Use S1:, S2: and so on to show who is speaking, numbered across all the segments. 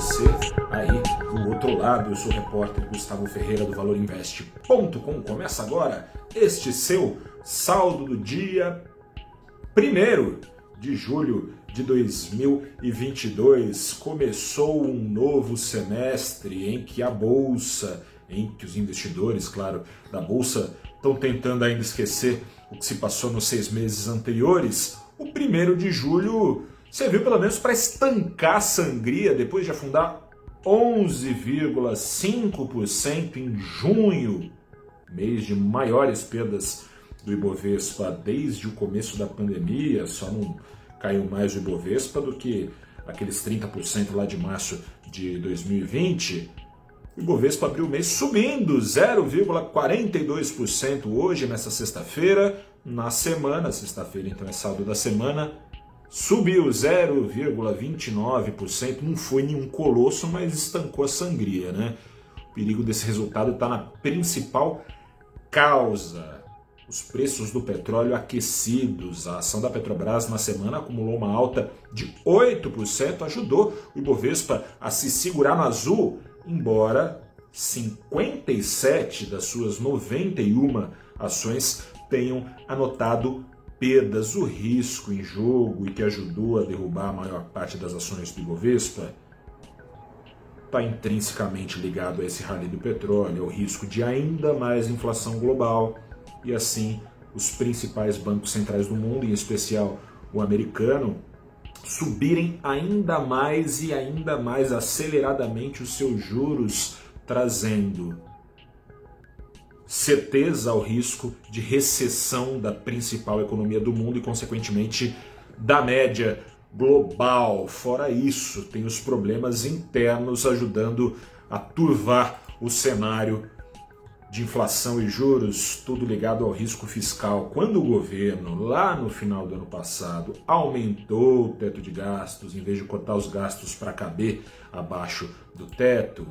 S1: você aí do outro lado. Eu sou o repórter Gustavo Ferreira do ValorInvest.com. Começa agora este seu saldo do dia 1 de julho de 2022. Começou um novo semestre em que a bolsa, em que os investidores, claro, da bolsa estão tentando ainda esquecer o que se passou nos seis meses anteriores. O 1 de julho serviu pelo menos para estancar a sangria depois de afundar 11,5% em junho, mês de maiores perdas do Ibovespa desde o começo da pandemia, só não caiu mais o Ibovespa do que aqueles 30% lá de março de 2020. O Ibovespa abriu o mês subindo 0,42% hoje, nessa sexta-feira. Na semana, sexta-feira então é saldo da semana, subiu 0,29%. Não foi nenhum colosso, mas estancou a sangria, né? O perigo desse resultado está na principal causa. Os preços do petróleo aquecidos. A ação da Petrobras na semana acumulou uma alta de 8%, ajudou o Ibovespa a se segurar no azul embora 57 das suas 91 ações tenham anotado perdas, o risco em jogo e que ajudou a derrubar a maior parte das ações do Ibovespa está intrinsecamente ligado a esse rally do petróleo, ao risco de ainda mais inflação global e assim os principais bancos centrais do mundo, em especial o americano, subirem ainda mais e ainda mais aceleradamente os seus juros, trazendo certeza ao risco de recessão da principal economia do mundo e, consequentemente, da média global. Fora isso, tem os problemas internos ajudando a turvar o cenário de inflação e juros, tudo ligado ao risco fiscal. Quando o governo, lá no final do ano passado, aumentou o teto de gastos, em vez de cortar os gastos para caber abaixo do teto,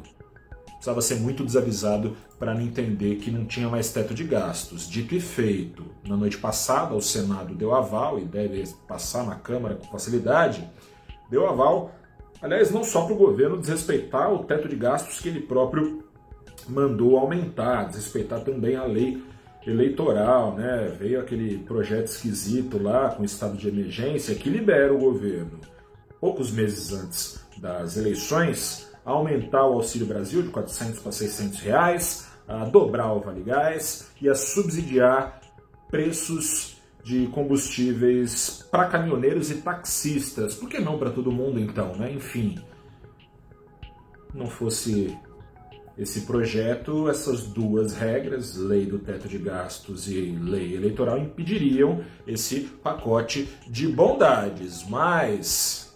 S1: precisava ser muito desavisado para não entender que não tinha mais teto de gastos. Dito e feito, na noite passada o Senado deu aval e deve passar na Câmara com facilidade, deu aval, aliás, não só para o governo desrespeitar o teto de gastos que ele próprio mandou aumentar, desrespeitar também a lei eleitoral, né? Veio aquele projeto esquisito lá com estado de emergência que libera o governo, poucos meses antes das eleições, aumentar o Auxílio Brasil de 400 para 600 reais, a dobrar o Vale Gás e a subsidiar preços de combustíveis para caminhoneiros e taxistas. Por que não para todo mundo então, né? Enfim, não fosse esse projeto, essas duas regras, lei do teto de gastos e lei eleitoral, impediriam esse pacote de bondades. Mas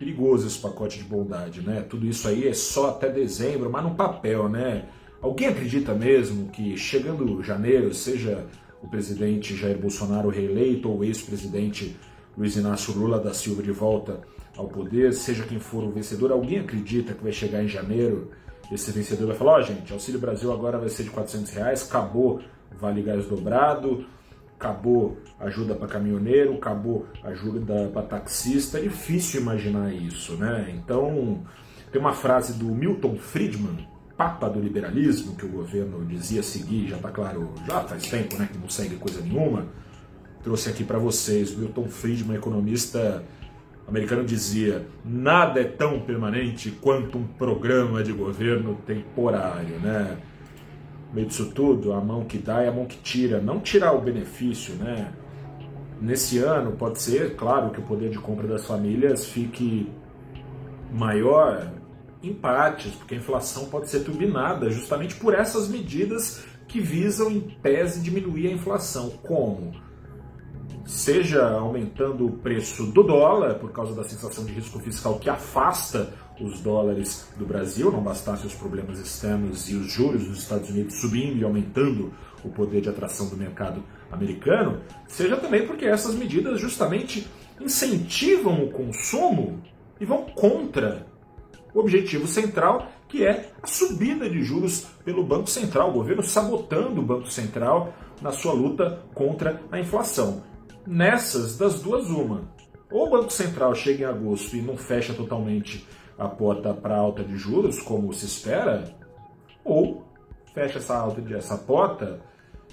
S1: perigoso esse pacote de bondade, né? Tudo isso aí é só até dezembro, mas no papel, né? Alguém acredita mesmo que chegando janeiro, seja o presidente Jair Bolsonaro reeleito ou o ex-presidente Luiz Inácio Lula da Silva de volta ao poder, seja quem for o vencedor, alguém acredita que vai chegar em janeiro esse vencedor vai falar, ó oh, gente, Auxílio Brasil agora vai ser de 400 reais, acabou Vale Gás dobrado, acabou ajuda para caminhoneiro, acabou ajuda para taxista, é difícil imaginar isso, né? Então, tem uma frase do Milton Friedman, papa do liberalismo, que o governo dizia seguir, já está claro, já faz tempo né, que não segue coisa nenhuma, trouxe aqui para vocês, Milton Friedman, economista americano dizia: nada é tão permanente quanto um programa de governo temporário, né? No meio disso tudo, a mão que dá é a mão que tira, não tirar o benefício, né? Nesse ano, pode ser, claro, que o poder de compra das famílias fique maior em partes, porque a inflação pode ser turbinada justamente por essas medidas que visam, em tese, diminuir a inflação. Como? Seja aumentando o preço do dólar, por causa da sensação de risco fiscal que afasta os dólares do Brasil, não bastasse os problemas externos e os juros dos Estados Unidos subindo e aumentando o poder de atração do mercado americano, seja também porque essas medidas justamente incentivam o consumo e vão contra o objetivo central, que é a subida de juros pelo Banco Central, o governo sabotando o Banco Central na sua luta contra a inflação. Nessas, das duas, uma. Ou o Banco Central chega em agosto e não fecha totalmente a porta para alta de juros, como se espera, ou fecha essa, alta de, essa porta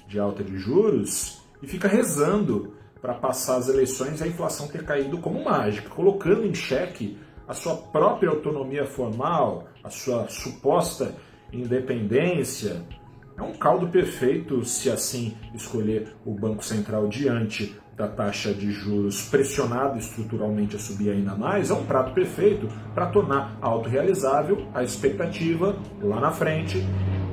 S1: de alta de juros e fica rezando para passar as eleições e a inflação ter caído como mágica, colocando em xeque a sua própria autonomia formal, a sua suposta independência. É um caldo perfeito se assim escolher o Banco Central diante da taxa de juros pressionado estruturalmente a subir ainda mais, é um prato perfeito para tornar autorrealizável a expectativa lá na frente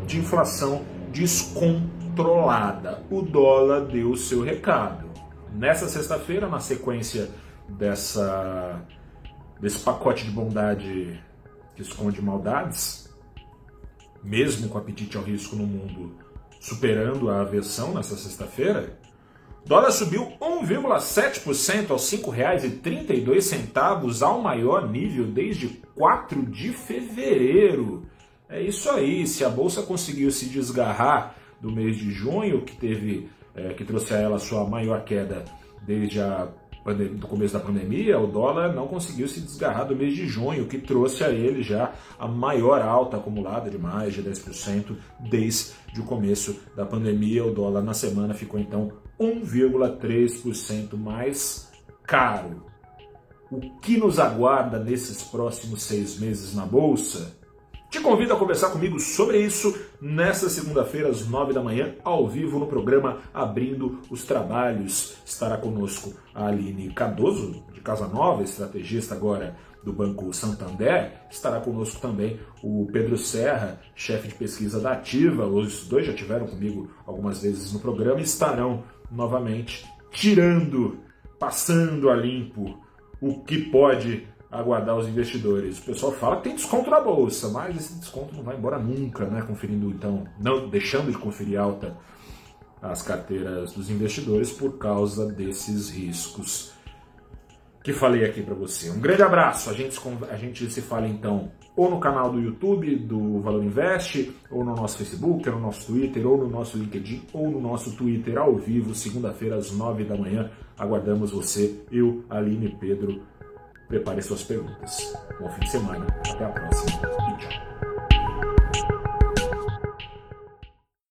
S1: de inflação descontrolada. O dólar deu o seu recado. Nessa sexta-feira, na sequência dessa, desse pacote de bondade que esconde maldades, mesmo com apetite ao risco no mundo superando a aversão nessa sexta-feira, dólar subiu 1,7% aos R$ 5,32, ao maior nível desde 4 de fevereiro. É isso aí, se a bolsa conseguiu se desgarrar do mês de junho, que teve é, que trouxe a ela sua maior queda desde a do começo da pandemia, o dólar não conseguiu se desgarrar do mês de junho, que trouxe a ele já a maior alta acumulada de mais de 10% desde o começo da pandemia. O dólar na semana ficou então 1,3% mais caro. O que nos aguarda nesses próximos seis meses na Bolsa? Te convido a conversar comigo sobre isso nesta segunda-feira, às nove da manhã, ao vivo no programa Abrindo os Trabalhos. Estará conosco a Aline Cardoso, de Casa Nova, estrategista agora do Banco Santander. Estará conosco também o Pedro Serra, chefe de pesquisa da Ativa. Os dois já tiveram comigo algumas vezes no programa e estarão novamente tirando, passando a limpo o que pode aguardar os investidores. O pessoal fala que tem desconto na bolsa, mas esse desconto não vai embora nunca, né? Conferindo então, não deixando de conferir alta as carteiras dos investidores por causa desses riscos que falei aqui para você. Um grande abraço. A gente, a gente se fala então ou no canal do YouTube do Valor Invest, ou no nosso Facebook, ou no nosso Twitter, ou no nosso LinkedIn, ou no nosso Twitter ao vivo, segunda-feira às nove da manhã. Aguardamos você, eu, Aline e Pedro Prepare suas perguntas. Bom fim de semana. Até a próxima e tchau.